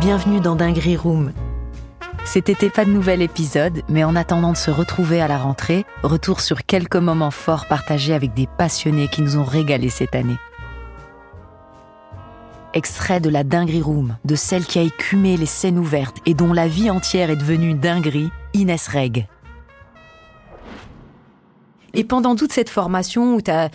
Bienvenue dans Dinguerie Room. Cet pas de nouvel épisode, mais en attendant de se retrouver à la rentrée, retour sur quelques moments forts partagés avec des passionnés qui nous ont régalés cette année. Extrait de la Dinguerie Room, de celle qui a écumé les scènes ouvertes et dont la vie entière est devenue dinguerie, Inès Reg. Et pendant toute cette formation où tu as,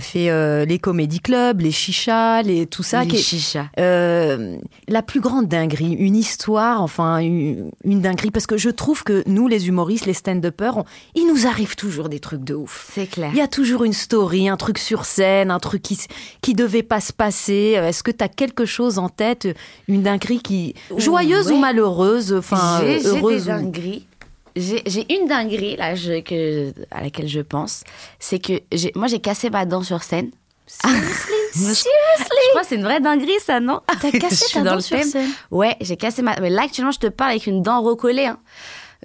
fait euh, les comédie clubs, les chichas, les, tout ça. Les chichas. Euh, la plus grande dinguerie, une histoire, enfin une, une, dinguerie, parce que je trouve que nous, les humoristes, les stand-uppers, il nous arrive toujours des trucs de ouf. C'est clair. Il y a toujours une story, un truc sur scène, un truc qui, qui devait pas se passer. Est-ce que tu as quelque chose en tête, une dinguerie qui joyeuse ou malheureuse, enfin heureuse des dingueries j'ai une dinguerie là, je, que, à laquelle je pense. C'est que moi, j'ai cassé ma dent sur scène. Seriously? Je crois que c'est une vraie dinguerie, ça, non? T'as cassé ta dent sur scène? Ouais, j'ai cassé ma... Mais là, actuellement, je te parle avec une dent recollée, hein,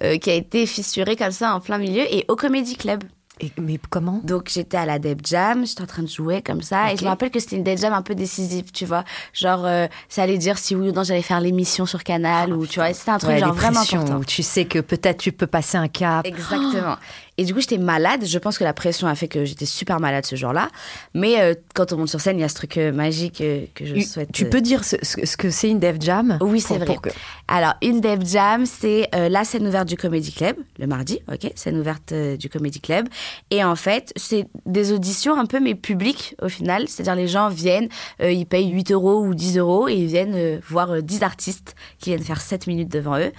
euh, qui a été fissurée comme ça en plein milieu, et au Comedy Club mais comment? Donc j'étais à la Deb Jam, j'étais en train de jouer comme ça, et je me rappelle que c'était une Deb Jam un peu décisive, tu vois. Genre, euh, ça allait dire si oui ou non j'allais faire l'émission sur Canal, ou tu vois, c'était un truc genre vraiment important. tu sais que peut-être tu peux passer un cap. Exactement. Et du coup, j'étais malade. Je pense que la pression a fait que j'étais super malade ce jour-là. Mais euh, quand on monte sur scène, il y a ce truc euh, magique euh, que je souhaite. Tu peux dire ce, ce, que c'est une Dev Jam? Oui, c'est vrai. Alors, une Dev Jam, c'est la scène ouverte du Comedy Club, le mardi, ok Scène ouverte du Comedy Club. Et en fait, c'est des auditions un peu, mais publiques au final. C'est-à-dire, les gens viennent, ils payent 8 euros ou 10 euros et ils viennent voir 10 artistes qui viennent faire 7 minutes devant eux.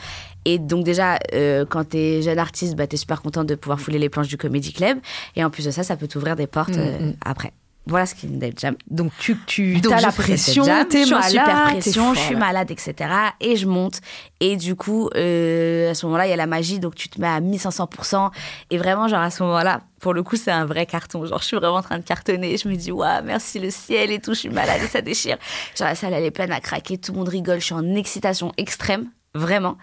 Et donc déjà, euh, quand t'es jeune artiste, bah, t'es super contente de pouvoir fouler les planches du Comedy Club. Et en plus de ça, ça peut t'ouvrir des portes mm, euh, mm. après. Voilà ce qu'est une Dave Jam. Donc tu, tu as la pression, t'es malade, super pression, je suis malade, etc. Et je monte. Et du coup, euh, à ce moment-là, il y a la magie, donc tu te mets à 1500%. Et vraiment, genre à ce moment-là, pour le coup, c'est un vrai carton. Genre, je suis vraiment en train de cartonner. Je me dis, waouh, merci le ciel et tout, je suis malade et ça déchire. Genre, la salle, elle est pleine à craquer, tout le monde rigole, je suis en excitation extrême, vraiment.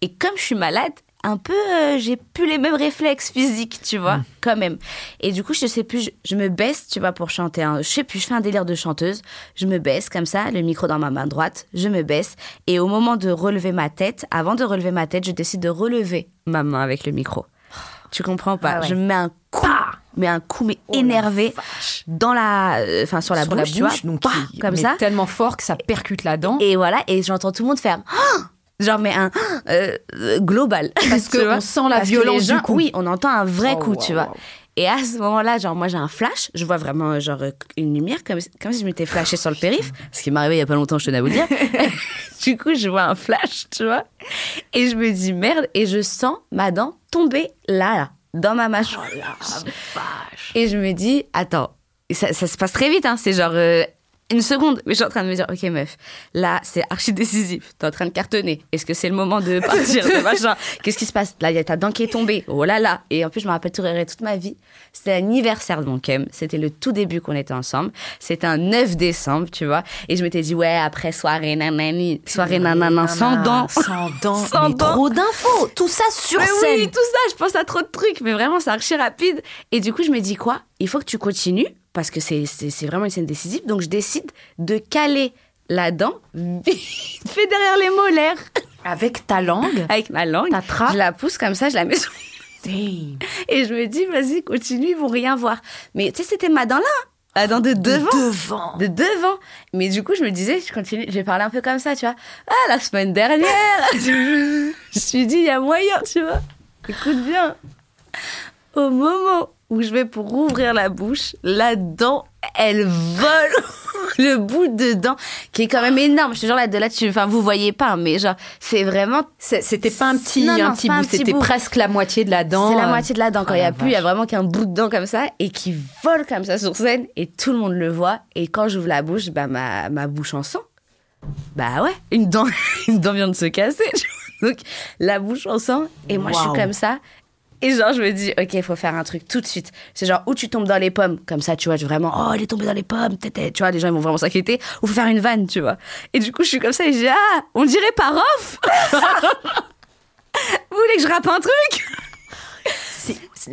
Et comme je suis malade, un peu, euh, j'ai plus les mêmes réflexes physiques, tu vois, mm. quand même. Et du coup, je sais plus, je, me baisse, tu vois, pour chanter. Un, je sais plus, je fais un délire de chanteuse. Je me baisse comme ça, le micro dans ma main droite, je me baisse. Et au moment de relever ma tête, avant de relever ma tête, je décide de relever ma main avec le micro. Tu comprends pas? Ah Je mets un coup, mais un coup mais oh énervé dans la, euh, enfin sur la bouche, tu vois, donc comme ça, tellement fort que ça percute la dent. Et voilà, et j'entends tout le monde faire. Genre, mais un euh, global. Parce qu'on sent la violence du coup. Oui, on entend un vrai oh, coup, tu vois. Et à ce moment-là, genre, moi, j'ai un flash. Je vois vraiment, genre, une lumière, comme, comme si je m'étais flashé sur le périph. Ce qui m'est arrivé il y a pas longtemps, je tenais à vous dire. du coup, je vois un flash, tu vois. Et je me dis, merde. Et je sens ma dent tomber là, là, dans ma mâchoire. Oh. Et je me dis, attends, ça, ça se passe très vite, hein. C'est genre, euh, une seconde, mais je suis en train de me dire, ok meuf, là c'est archi décisif, t'es en train de cartonner. Est-ce que c'est le moment de partir, de machin? Qu'est-ce qui se passe? Là, il y a ta dent qui est tombée. Oh là là Et en plus, je me rappelle tout toute ma vie. C'était l'anniversaire de mon kem. C'était le tout début qu'on était ensemble. C'était un 9 décembre, tu vois. Et je m'étais dit, ouais, après soirée nanani, soirée nanana, sans dents. Sans dents. sans mais trop d'infos. Tout ça sur mais scène. Oui, tout ça, je pense à trop de trucs. Mais vraiment, c'est archi rapide. Et du coup, je me dis quoi? Il faut que tu continues parce que c'est vraiment une scène décisive. Donc je décide de caler la dent fait derrière les molaires. Avec ta langue Avec ma langue. Ta trappe Je la pousse comme ça, je la mets sur... Et je me dis, vas-y, continue, ils vont rien voir. Mais tu sais, c'était ma dent là. La dent de devant. De devant. De devant. Mais du coup, je me disais, je continue, je vais parler un peu comme ça, tu vois. Ah, la semaine dernière, je me suis dit, il y a moyen, tu vois. Écoute bien. Au moment où je vais pour ouvrir la bouche, la dent, elle vole le bout de dent qui est quand même énorme. Je te jure là de là tu enfin vous voyez pas mais genre c'est vraiment c'était pas un petit un petit bout, c'était presque la moitié de la dent. C'est la moitié de la dent quand il y a plus, il y a vraiment qu'un bout de dent comme ça et qui vole comme ça sur scène et tout le monde le voit et quand j'ouvre la bouche, bah ma, ma bouche en sang. Bah ouais, une dent une dent vient de se casser. Donc la bouche en sang et moi je suis comme ça et genre, je me dis, ok, il faut faire un truc tout de suite. C'est genre, où tu tombes dans les pommes, comme ça, tu vois, vraiment, oh, elle est tombée dans les pommes, tu vois, les gens, ils vont vraiment s'inquiéter. Ou faut faire une vanne, tu vois. Et du coup, je suis comme ça et je dis, ah, on dirait par off Vous voulez que je rappe un truc?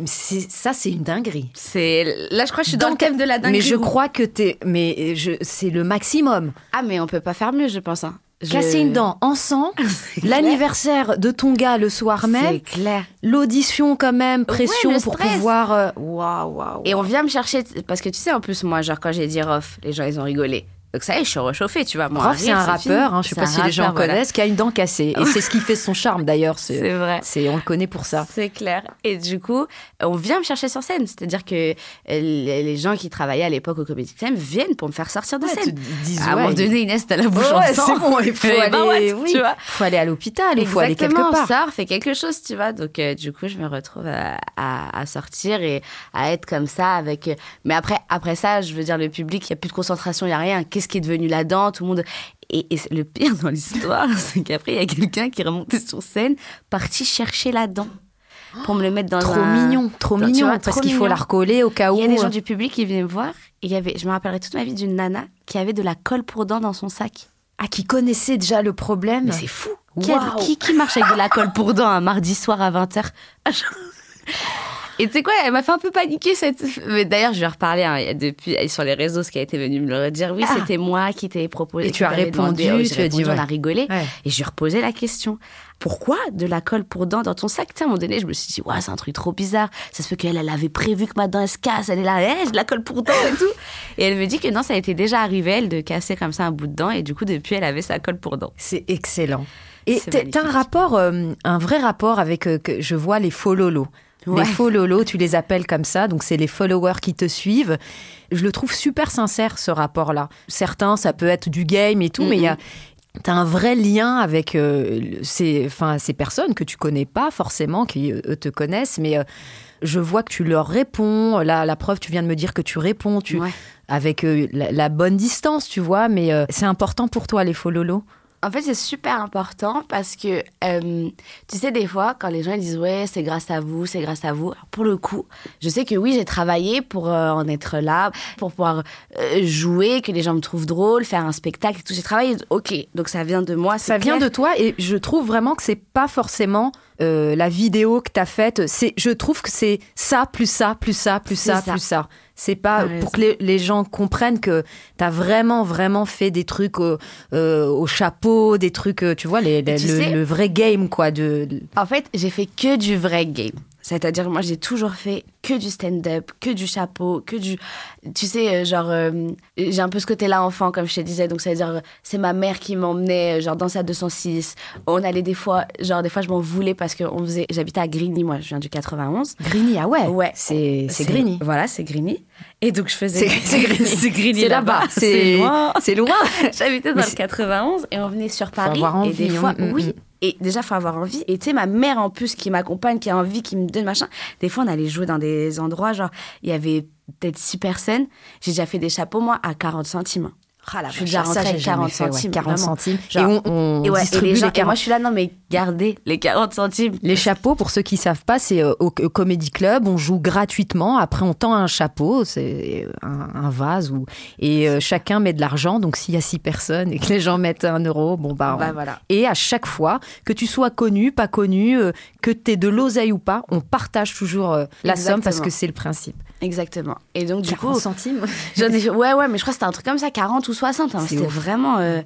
C'est- ça, c'est une dinguerie. C'est là, je crois que je suis dans, le Donc, thème de la dinguerie. Mais je crois que t'es. Mais je... c'est le maximum. Ah, mais on peut pas faire mieux, je pense. hein. Casser une dent en sang, l'anniversaire de ton gars le soir C'est même, clair. l'audition quand même, pression pour pouvoir. euh, waouh. Et on vient me chercher parce que tu sais en plus moi genre quand j'ai dit off, les gens ils ont rigolé. Donc ça y est, je suis réchauffée, tu vois. Moi, Rof, c'est un rappeur, hein, je sais pas un si les gens voilà. connaissent, qui a une dent cassée. Et c'est ce qui fait son charme d'ailleurs. C'est vrai. C'est, on le connaît pour ça. C'est clair. Et du coup, on vient me chercher sur scène. C'est-à-dire que euh, les gens qui travaillaient à l'époque au Comedy Club viennent pour me faire sortir de Ouais, scène. à un ouais, moment donné, Inès, t'as la bouche en ouais, sang. bon, il faut Eh ben, aller, what, oui, tu vois. faut aller à l'hôpital, il faut aller quelque part. sort, fait quelque chose, tu vois. Donc, euh, du coup, je me retrouve à, à- à sortir et à être comme ça avec. Mais après, après ça, je veux dire, le public, il n'y a plus de concentration, il n'y a rien. Qu'est-ce qui est devenu là-dedans Tout le monde. Et, le pire dans l'histoire, c'est qu'après, il y a quelqu'un qui est remonté sur scène, parti chercher la dent pour me le mettre dans Trop un- mignon, trop dans- mignon, vois, parce qu'il faut la recoller au cas où. Il y a des gens du public qui venaient me voir. Et il y avait, je me rappellerai toute ma vie d'une nana qui avait de la colle pour dents dans son sac. Ah, qui connaissait déjà le problème. Mais c'est fou. Qui, a- qui, qui marche avec de la colle pour dents un mardi soir à 20h Et tu sais quoi, elle m'a fait un peu paniquer cette. Mais d'ailleurs, je lui ai reparlé hein, depuis sur les réseaux, ce qui a été venu me le redire. Oui, Ah. c'était moi qui t'ai proposé. Et tu as répondu, demandé. Tu as dit, ouais. On a rigolé. Ouais. Et je lui ai reposé la question. Pourquoi de la colle pour dents dans ton sac? Sais, à un moment donné, je me suis dit, ouais, c'est un truc trop bizarre. Ça se peut qu'elle, elle avait prévu que ma dent elle se casse. Elle est là, Eh, j'ai de la colle pour dents et tout. Et elle me dit que non, ça a été déjà arrivé, elle, de casser comme ça un bout de dent. Et du coup, depuis, elle avait sa colle pour dents. C'est excellent. Et t'as un rapport, euh, un vrai rapport avec, euh, que je vois les faux lolos? Ouais. Les faux lolos, tu les appelles comme ça, donc c'est les followers qui te suivent. Je le trouve super sincère ce rapport-là. Certains, ça peut être du game et tout, mais il y a T'as un vrai lien avec euh, ces, enfin, ces personnes que tu connais pas forcément, qui euh, eux te connaissent, mais euh, je vois que tu leur réponds. Là, la preuve, tu viens de me dire que tu réponds tu, Ouais. avec euh, la, la bonne distance, tu vois, mais c'est important pour toi, les faux lolos. En fait, c'est super important parce que, euh, tu sais, des fois, quand les gens ils disent ouais, c'est grâce à vous, c'est grâce à vous. Alors, pour le coup, je sais que oui, j'ai travaillé pour euh, en être là, pour pouvoir euh, jouer, que les gens me trouvent drôle, faire un spectacle et tout. J'ai travaillé, ok, donc ça vient de moi. Ça vient de toi et je trouve vraiment que c'est pas forcément la vidéo que t'as faite. C'est, je trouve que c'est ça plus ça plus ça plus ça. plus ça. C'est pas pour que les, les gens comprennent que t'as vraiment vraiment fait des trucs au, euh, au chapeau, des trucs, euh, tu vois, les, les- tu le, sais- le vrai game quoi. De- En fait, j'ai fait que du vrai game. C'est-à-dire, moi, j'ai toujours fait que du stand-up, que du chapeau, que du. Tu sais, euh, genre, euh, j'ai un peu ce côté-là enfant, comme je te disais. Donc, c'est-à-dire, c'est ma mère qui m'emmenait, euh, genre, danser à 206. On allait des fois, genre, des fois, je m'en voulais parce que on faisait. J'habitais à Grigny, moi, je viens du 91. Grigny, ah ouais, Ouais. c'est c'est Grigny. Voilà, c'est Grigny. Et donc, je faisais. C'est Grigny. C'est là-bas. C'est loin. C'est loin. J'habitais dans le c'est- 91 et on venait sur Paris. avoir et envie, des hein. fois, Mm, mm. oui. Et déjà, faut avoir envie. Et tu sais, ma mère en plus qui m'accompagne, qui a envie, qui me donne machin. Des fois, on allait jouer dans des endroits, genre, il y avait peut-être six personnes. J'ai déjà fait des chapeaux, moi, à 40 centimes. Ah, la Je suis déjà rentrée avec jamais 40 fait, ouais, centimes, 40 vraiment. centimes. Genre- et on, on Et, ouais, et, distribue les gens, les et 40 moi, je suis là, non, mais gardez les 40 centimes. Les chapeaux, pour ceux qui savent pas, c'est euh, au, au Comedy Club, on joue gratuitement. Après, on tend un chapeau, c'est un, un vase, ou, et euh, chacun met de l'argent. Donc, s'il y a six personnes et que les gens mettent un euro, bon, bah, Bah, voilà. Et à chaque fois, que tu sois connu, pas connu, euh, que tu aies de l'oseille ou pas, on partage toujours euh, la somme parce que c'est le principe. Exactement. Et donc, du 40 coup, centimes ouais, ouais, mais je crois que c'était un truc comme ça, 40 ou 60. hein. C'est C'était vraiment. euh,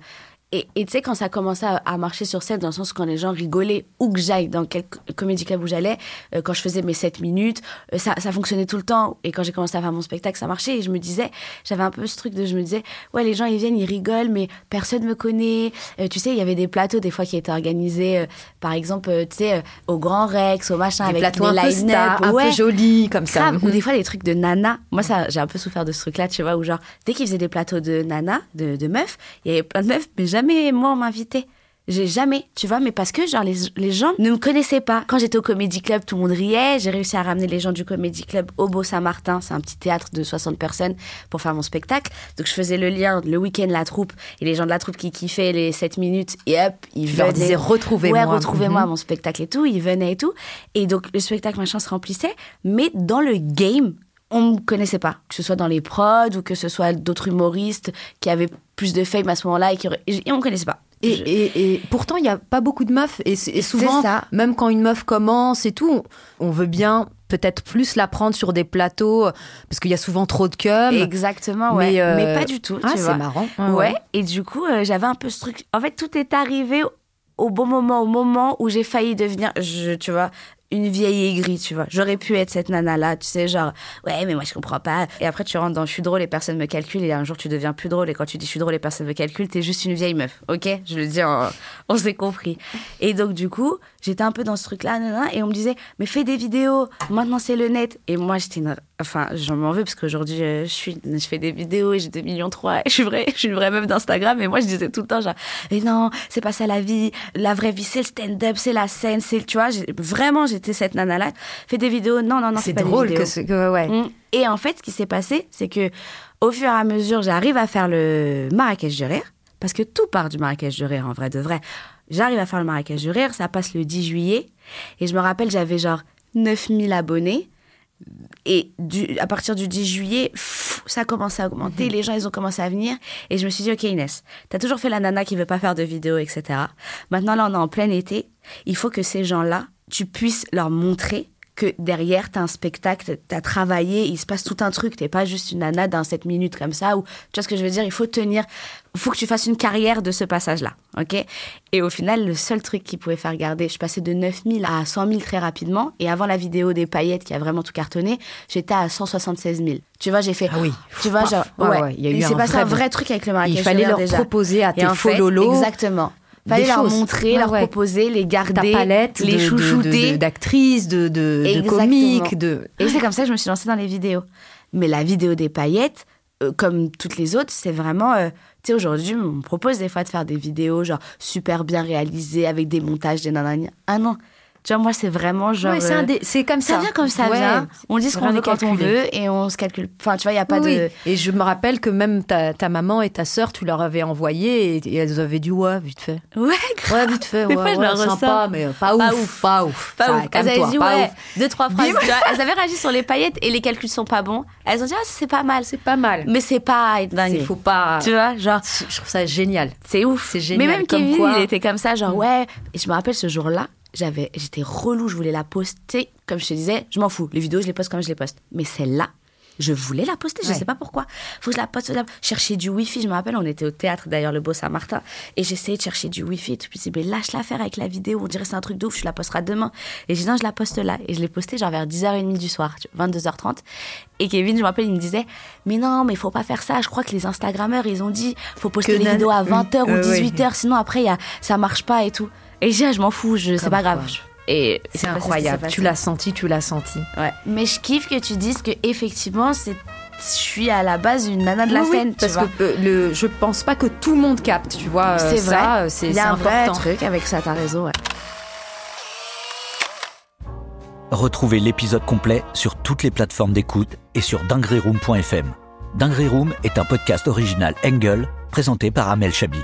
Et tu sais, quand ça commençait à, à marcher sur scène, dans le sens où quand les gens rigolaient, où que j'aille, dans quel co- comédie club où j'allais, euh, quand je faisais mes 7 minutes, euh, ça, ça fonctionnait tout le temps. Et quand j'ai commencé à faire mon spectacle, ça marchait. Et je me disais, j'avais un peu ce truc de, je me disais, ouais, les gens, ils viennent, ils rigolent, mais personne me connaît. Euh, tu sais, il y avait des plateaux, des fois, qui étaient organisés, par exemple, tu sais, au Grand Rex, au machin, Des avec plateaux des un peu star, un Ouais. peu jolis, comme ça. Grave. Ou des fois, des trucs de nana. Moi, ça, j'ai un peu souffert de ce truc-là, tu vois, où genre, dès qu'ils faisaient des plateaux de nana, de, de meufs, il y avait plein de meufs, mais jamais moi, on m'invitait. J'ai jamais, tu vois, mais parce que, genre, les, les gens ne me connaissaient pas. Quand j'étais au Comedy Club, tout le monde riait. J'ai réussi à ramener les gens du Comedy Club au Beau-Saint-Martin. C'est un petit théâtre de 60 personnes pour faire mon spectacle. Donc, je faisais le lien, le week-end, la troupe, et les gens de la troupe qui kiffaient les 7 minutes, et hop, ils leur venaient. disais, retrouvez-moi. Ouais, retrouvez-moi Mhm. mon spectacle et tout. Ils venaient et tout. Et donc, le spectacle, machin, se remplissait. Mais dans le game, on me connaissait pas. Que ce soit dans les prods ou que ce soit d'autres humoristes qui avaient plus de fame à ce moment-là et qui auraient- et on connaissait pas. Et, Je- et- et pourtant, il n'y a pas beaucoup de meufs. Et, souvent, ça. même quand une meuf commence et tout, on veut bien peut-être plus la prendre sur des plateaux parce qu'il y a souvent trop de cum. Exactement, ouais. Mais, euh, pas du tout. Ah, c'est marrant. Ouais. Et du coup, euh, j'avais un peu ce truc. En fait, tout est arrivé au bon moment, au moment où j'ai failli devenir, je, tu vois, une vieille aigrie, tu vois. J'aurais pu être cette nana-là, tu sais, genre, ouais, mais moi je comprends pas. Et après, tu rentres dans je suis drôle, les personnes me calculent, et un jour tu deviens plus drôle. Et quand tu dis je suis drôle, les personnes me calculent, t'es juste une vieille meuf, ok? Je le dis, on s'est compris. Et donc, du coup, j'étais un peu dans ce truc-là, et on me disait, mais fais des vidéos, maintenant c'est le net. Et moi, j'étais une... Enfin, j'en m'en veux parce qu'aujourd'hui, euh, je, suis... je fais des vidéos et j'ai 2 millions 3 et je suis, vraie, je suis une vraie meuf d'Instagram. Et moi, je disais tout le temps, genre, mais non, c'est pas ça la vie. La vraie vie, c'est le stand-up, c'est la scène, c'est, tu vois, vraiment, j'étais cette nana-là. Fais des vidéos, non, non, non, c'est pas drôle des que, que, ouais. Mmh. Et en fait, ce qui s'est passé, c'est que au fur et à mesure, j'arrive à faire le Marrakech du rire parce que tout part du Marrakech du rire, en vrai de vrai. J'arrive à faire le Marrakech du rire, ça passe le 10 juillet. Et je me rappelle, j'avais genre 9000 abonnés. Et du, à partir du 10 juillet, pff, ça a commencé à augmenter. Mmh. Les gens, ils ont commencé à venir. Et je me suis dit, OK, Inès, t'as toujours fait la nana qui veut pas faire de vidéos, etc. Maintenant, là, on est en plein été. Il faut que ces gens-là, tu puisses leur montrer que derrière, tu as un spectacle, tu as travaillé, il se passe tout un truc. T'es pas juste une nana dans 7 minutes comme ça. Ou, tu vois ce que je veux dire Il faut tenir, il faut que tu fasses une carrière de ce passage-là. ok? Et au final, le seul truc qui pouvait faire garder, je passais de 9000 à 100 000 très rapidement. Et avant la vidéo des paillettes qui a vraiment tout cartonné, j'étais à 176 000. Tu vois, j'ai fait. Ah oui. Tu vois, genre. Ouais, ouais, ouais il y a eu il s'est passé un vrai truc avec le Marrakech. Il fallait leur déjà. proposer à tes Et faux lolos. Exactement fallait leur montrer, ouais, leur ouais. proposer, les garder, Ta palette les de, chouchouter. d'actrices, de, de, de, de comiques. De... Et c'est comme ça que je me suis lancée dans les vidéos. Mais la vidéo des paillettes, euh, comme toutes les autres, c'est vraiment... Euh, tu sais, aujourd'hui, on me propose des fois de faire des vidéos genre super bien réalisées, avec des montages, des nanani. Ah non tu vois, moi, c'est vraiment genre. Ouais, c'est, comme ça. Ça vient comme ça ouais. vient. On dit ce qu'on veut quand on veut et on se calcule. Enfin, tu vois, il n'y a pas oui, de. Et je me rappelle que même ta, ta maman et ta sœur, tu leur avais envoyé et, et, elles avaient dit ouais, vite fait. Ouais, grave. Ouais, vite fait. Des ouais, fois, je ouais, leur sympa, mais pas, pas ouf, ouf, Pas ouf. Pas ça, ouf. Elles avaient dit ouais. Ouf. Deux, trois phrases. tu vois, elles avaient réagi sur les paillettes et les calculs sont pas bons. Elles ont dit ah, c'est pas mal. C'est pas mal. Mais c'est pas dingue. Il faut pas. Tu vois, genre. Je trouve ça génial. C'est ouf. C'est génial. Mais même Kevin, il était comme ça, genre ouais. Et je me rappelle ce jour-là, j'avais, j'étais relou, je voulais la poster. Comme je te disais, je m'en fous. Les vidéos, je les poste comme je les poste. Mais celle-là, je voulais la poster, je Ouais. sais pas pourquoi. Faut que je la poste. là. Chercher du wifi, je me rappelle, on était au théâtre d'ailleurs, le Beau Saint-Martin, et j'essayais de chercher du wifi. Et tout, puis mais lâche-la faire avec la vidéo, on dirait c'est un truc de ouf, je la posterai demain. Et j'ai dit, non, je la poste là. Et je l'ai postée genre vers 10h30 du soir, tu vois, 22h30. Et Kevin, je me rappelle, il me disait, mais non, mais faut pas faire ça. Je crois que les Instagrammeurs, ils ont dit, faut poster Que les vidéos à 20h ou Euh, ouais. 18h, sinon après, y a, ça marche pas et tout. Et j'ai dit, ah, je m'en fous, je, c'est Comme pas grave. quoi. Et C'est incroyable. Tu l'as senti, tu l'as senti. Ouais. Mais je kiffe que tu dises que effectivement, c'est, je suis à la base une nana de la Oui, oui, scène, tu parce vois. que euh, le, je pense pas que tout le monde capte, tu vois. euh, c'est ça, vrai. euh, c'est Il y a un vrai important. truc avec ça, t'as raison. Ouais. Retrouvez l'épisode complet sur toutes les plateformes d'écoute et sur dingueryroom.fm. Dinguery Room est un podcast original Engel présenté par Amel Chabi.